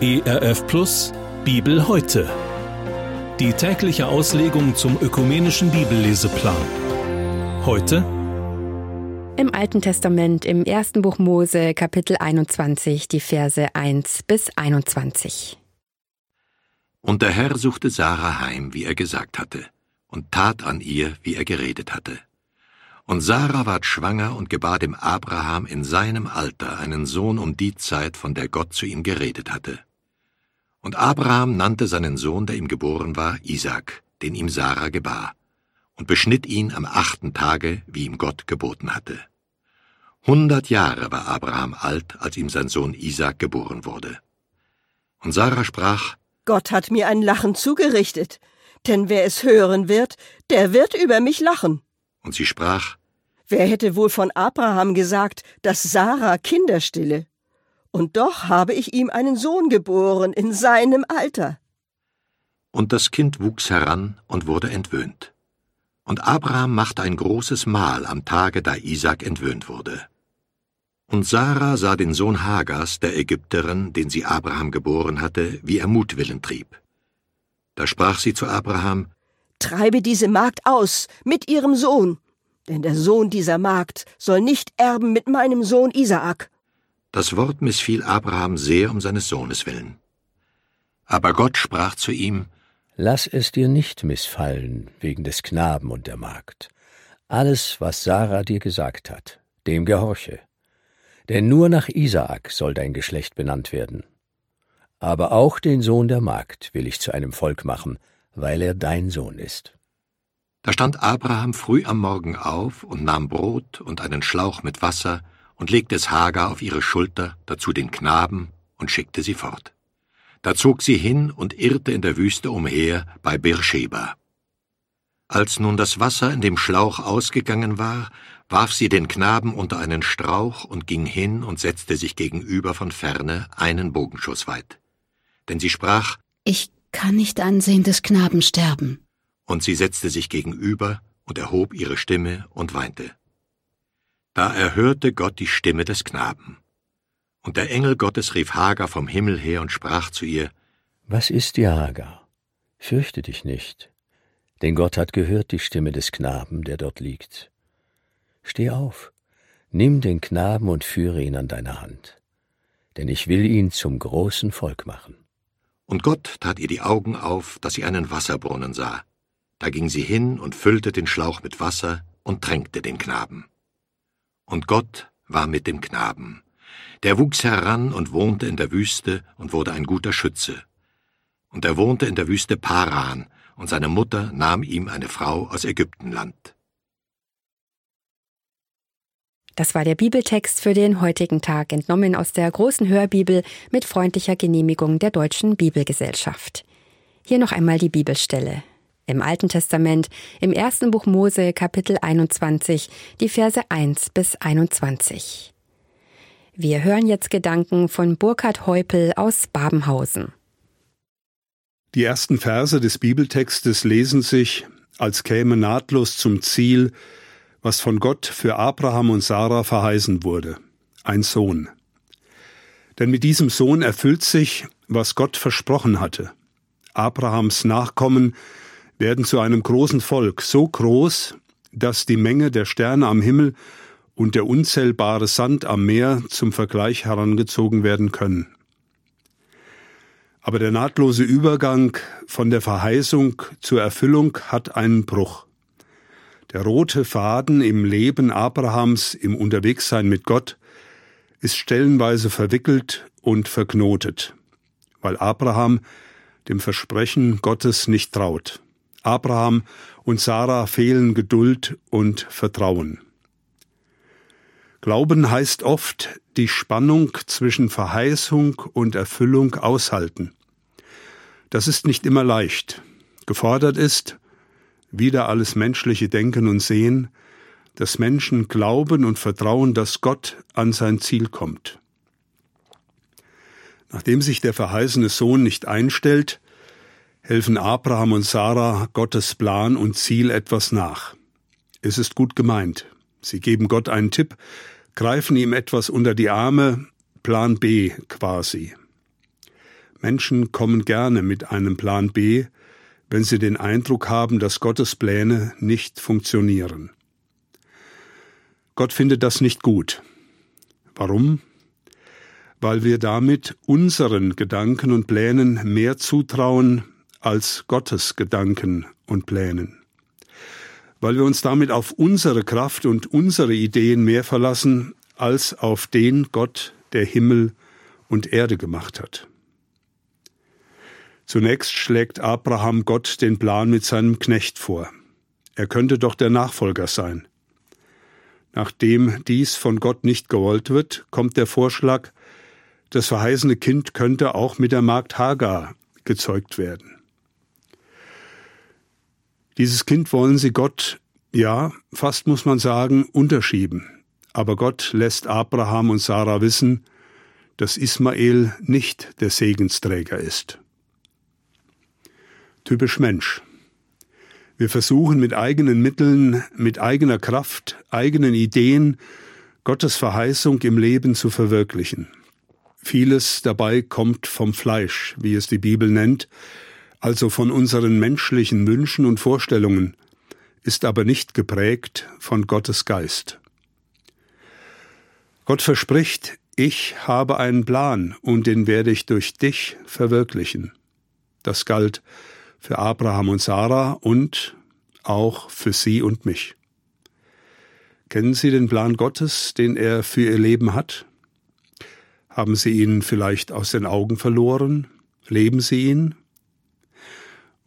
ERF Plus Bibel heute. Die tägliche Auslegung zum ökumenischen Bibelleseplan. Heute im Alten Testament im ersten Buch Mose Kapitel 21 die Verse 1 bis 21. Und der Herr suchte Sarah heim, wie er gesagt hatte, und tat an ihr, wie er geredet hatte. Und Sarah ward schwanger und gebar dem Abraham in seinem Alter einen Sohn um die Zeit, von der Gott zu ihm geredet hatte. Und Abraham nannte seinen Sohn, der ihm geboren war, Isaak, den ihm Sarah gebar, und beschnitt ihn am achten Tage, wie ihm Gott geboten hatte. Hundert Jahre war Abraham alt, als ihm sein Sohn Isaak geboren wurde. Und Sarah sprach, Gott hat mir ein Lachen zugerichtet, denn wer es hören wird, der wird über mich lachen. Und sie sprach, Wer hätte wohl von Abraham gesagt, dass Sarah Kinder stille? Und doch habe ich ihm einen Sohn geboren in seinem Alter. Und das Kind wuchs heran und wurde entwöhnt. Und Abraham machte ein großes Mahl am Tage, da Isaac entwöhnt wurde. Und Sarah sah den Sohn Hagars, der Ägypterin, den sie Abraham geboren hatte, wie er Mutwillen trieb. Da sprach sie zu Abraham, Treibe diese Magd aus mit ihrem Sohn, denn der Sohn dieser Magd soll nicht erben mit meinem Sohn Isaak. Das Wort missfiel Abraham sehr um seines Sohnes willen. Aber Gott sprach zu ihm, Lass es dir nicht missfallen wegen des Knaben und der Magd. Alles, was Sarah dir gesagt hat, dem gehorche. Denn nur nach Isaak soll dein Geschlecht benannt werden. Aber auch den Sohn der Magd will ich zu einem Volk machen, weil er dein Sohn ist. Da stand Abraham früh am Morgen auf und nahm Brot und einen Schlauch mit Wasser und legte es Hagar auf ihre Schulter, dazu den Knaben, und schickte sie fort. Da zog sie hin und irrte in der Wüste umher bei Beersheba. Als nun das Wasser in dem Schlauch ausgegangen war, warf sie den Knaben unter einen Strauch und ging hin und setzte sich gegenüber von ferne einen Bogenschuss weit. Denn sie sprach, Ich kann nicht ansehen des Knaben sterben. Und sie setzte sich gegenüber und erhob ihre Stimme und weinte. Da erhörte Gott die Stimme des Knaben. Und der Engel Gottes rief Hagar vom Himmel her und sprach zu ihr, Was ist dir, Hagar? Fürchte dich nicht, denn Gott hat gehört die Stimme des Knaben, der dort liegt. Steh auf, nimm den Knaben und führe ihn an deiner Hand, denn ich will ihn zum großen Volk machen. Und Gott tat ihr die Augen auf, dass sie einen Wasserbrunnen sah. Da ging sie hin und füllte den Schlauch mit Wasser und tränkte den Knaben. Und Gott war mit dem Knaben. Der wuchs heran und wohnte in der Wüste und wurde ein guter Schütze. Und er wohnte in der Wüste Paran, und seine Mutter nahm ihm eine Frau aus Ägyptenland. Das war der Bibeltext für den heutigen Tag, entnommen aus der großen Hörbibel mit freundlicher Genehmigung der Deutschen Bibelgesellschaft. Hier noch einmal die Bibelstelle im Alten Testament, im ersten Buch Mose Kapitel 21, die Verse 1 bis 21. Wir hören jetzt Gedanken von Burkhard Heupel aus Babenhausen. Die ersten Verse des Bibeltextes lesen sich, als käme nahtlos zum Ziel, was von Gott für Abraham und Sarah verheißen wurde, ein Sohn. Denn mit diesem Sohn erfüllt sich, was Gott versprochen hatte. Abrahams Nachkommen werden zu einem großen Volk, so groß, dass die Menge der Sterne am Himmel und der unzählbare Sand am Meer zum Vergleich herangezogen werden können. Aber der nahtlose Übergang von der Verheißung zur Erfüllung hat einen Bruch. Der rote Faden im Leben Abrahams im Unterwegssein mit Gott ist stellenweise verwickelt und verknotet, weil Abraham dem Versprechen Gottes nicht traut. Abraham und Sarah fehlen Geduld und Vertrauen. Glauben heißt oft die Spannung zwischen Verheißung und Erfüllung aushalten. Das ist nicht immer leicht. Gefordert ist, wieder alles menschliche Denken und Sehen, dass Menschen glauben und vertrauen, dass Gott an sein Ziel kommt. Nachdem sich der verheißene Sohn nicht einstellt, helfen Abraham und Sarah Gottes Plan und Ziel etwas nach. Es ist gut gemeint. Sie geben Gott einen Tipp, greifen ihm etwas unter die Arme, Plan B quasi. Menschen kommen gerne mit einem Plan B, wenn sie den Eindruck haben, dass Gottes Pläne nicht funktionieren. Gott findet das nicht gut. Warum? Weil wir damit unseren Gedanken und Plänen mehr zutrauen als Gottes Gedanken und Plänen. Weil wir uns damit auf unsere Kraft und unsere Ideen mehr verlassen als auf den Gott, der Himmel und Erde gemacht hat. Zunächst schlägt Abraham Gott den Plan mit seinem Knecht vor. Er könnte doch der Nachfolger sein. Nachdem dies von Gott nicht gewollt wird, kommt der Vorschlag, das verheißene Kind könnte auch mit der Magd Hagar gezeugt werden. Dieses Kind wollen sie Gott, ja, fast muss man sagen, unterschieben. Aber Gott lässt Abraham und Sarah wissen, dass Ismael nicht der Segensträger ist typisch Mensch. Wir versuchen mit eigenen Mitteln, mit eigener Kraft, eigenen Ideen Gottes Verheißung im Leben zu verwirklichen. Vieles dabei kommt vom Fleisch, wie es die Bibel nennt, also von unseren menschlichen Wünschen und Vorstellungen, ist aber nicht geprägt von Gottes Geist. Gott verspricht, ich habe einen Plan und den werde ich durch dich verwirklichen. Das galt für Abraham und Sarah und auch für Sie und mich. Kennen Sie den Plan Gottes, den er für Ihr Leben hat? Haben Sie ihn vielleicht aus den Augen verloren? Leben Sie ihn?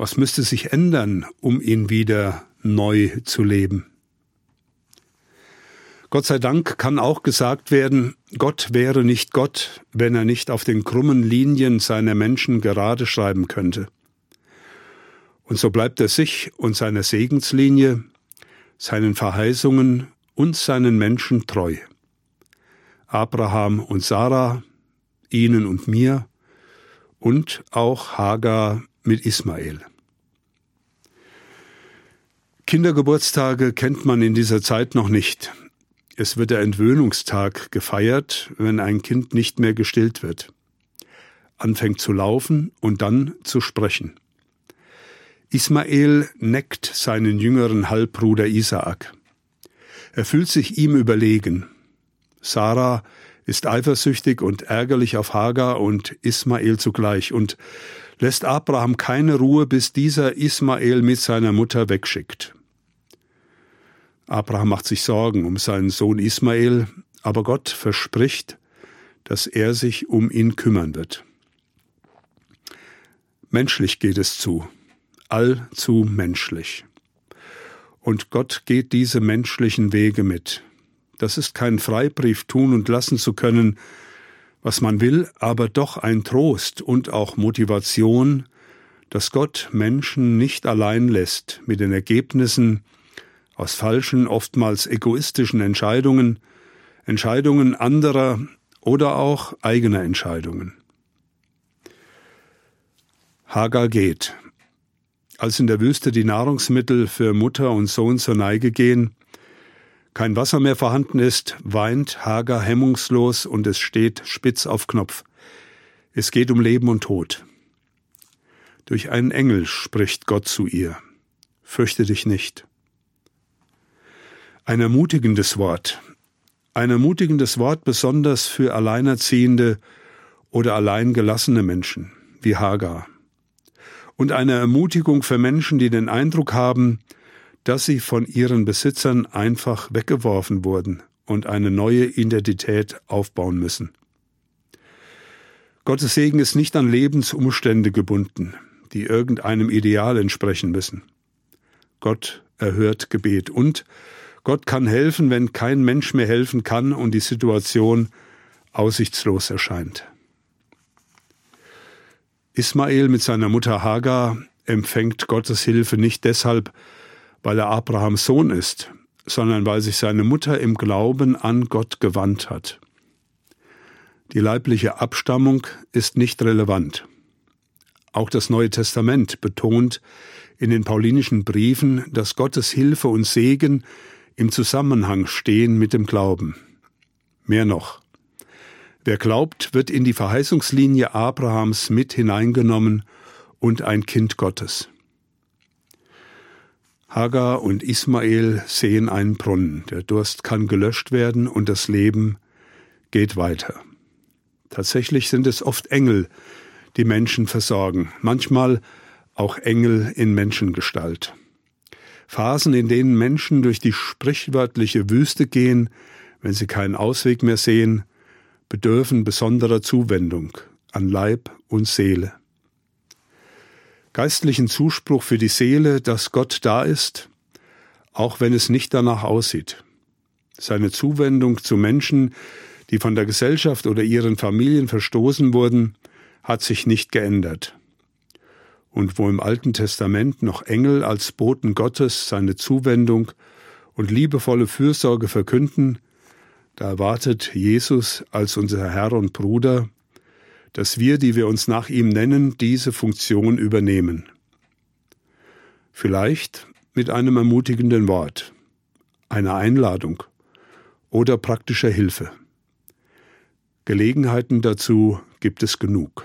Was müsste sich ändern, um ihn wieder neu zu leben? Gott sei Dank kann auch gesagt werden, Gott wäre nicht Gott, wenn er nicht auf den krummen Linien seiner Menschen gerade schreiben könnte. Und so bleibt er sich und seiner Segenslinie, seinen Verheißungen und seinen Menschen treu. Abraham und Sarah, ihnen und mir und auch Hagar mit Ismael. Kindergeburtstage kennt man in dieser Zeit noch nicht. Es wird der Entwöhnungstag gefeiert, wenn ein Kind nicht mehr gestillt wird, anfängt zu laufen und dann zu sprechen. Ismael neckt seinen jüngeren Halbbruder Isaak. Er fühlt sich ihm überlegen. Sarah ist eifersüchtig und ärgerlich auf Hagar und Ismael zugleich und lässt Abraham keine Ruhe, bis dieser Ismael mit seiner Mutter wegschickt. Abraham macht sich Sorgen um seinen Sohn Ismael, aber Gott verspricht, dass er sich um ihn kümmern wird. Menschlich geht es zu allzu menschlich. Und Gott geht diese menschlichen Wege mit. Das ist kein Freibrief tun und lassen zu können, was man will, aber doch ein Trost und auch Motivation, dass Gott Menschen nicht allein lässt mit den Ergebnissen aus falschen, oftmals egoistischen Entscheidungen, Entscheidungen anderer oder auch eigener Entscheidungen. Hagar geht, als in der Wüste die Nahrungsmittel für Mutter und Sohn zur Neige gehen, kein Wasser mehr vorhanden ist, weint Hagar hemmungslos und es steht spitz auf Knopf. Es geht um Leben und Tod. Durch einen Engel spricht Gott zu ihr. Fürchte dich nicht. Ein ermutigendes Wort. Ein ermutigendes Wort besonders für alleinerziehende oder alleingelassene Menschen wie Hagar und eine Ermutigung für Menschen, die den Eindruck haben, dass sie von ihren Besitzern einfach weggeworfen wurden und eine neue Identität aufbauen müssen. Gottes Segen ist nicht an Lebensumstände gebunden, die irgendeinem Ideal entsprechen müssen. Gott erhört Gebet und Gott kann helfen, wenn kein Mensch mehr helfen kann und die Situation aussichtslos erscheint. Ismael mit seiner Mutter Hagar empfängt Gottes Hilfe nicht deshalb, weil er Abrahams Sohn ist, sondern weil sich seine Mutter im Glauben an Gott gewandt hat. Die leibliche Abstammung ist nicht relevant. Auch das Neue Testament betont in den paulinischen Briefen, dass Gottes Hilfe und Segen im Zusammenhang stehen mit dem Glauben. Mehr noch, Wer glaubt, wird in die Verheißungslinie Abrahams mit hineingenommen und ein Kind Gottes. Hagar und Ismael sehen einen Brunnen. Der Durst kann gelöscht werden und das Leben geht weiter. Tatsächlich sind es oft Engel, die Menschen versorgen, manchmal auch Engel in Menschengestalt. Phasen, in denen Menschen durch die sprichwörtliche Wüste gehen, wenn sie keinen Ausweg mehr sehen, bedürfen besonderer Zuwendung an Leib und Seele. Geistlichen Zuspruch für die Seele, dass Gott da ist, auch wenn es nicht danach aussieht. Seine Zuwendung zu Menschen, die von der Gesellschaft oder ihren Familien verstoßen wurden, hat sich nicht geändert und wo im Alten Testament noch Engel als Boten Gottes seine Zuwendung und liebevolle Fürsorge verkünden, da erwartet Jesus als unser Herr und Bruder, dass wir, die wir uns nach ihm nennen, diese Funktion übernehmen. Vielleicht mit einem ermutigenden Wort, einer Einladung oder praktischer Hilfe. Gelegenheiten dazu gibt es genug.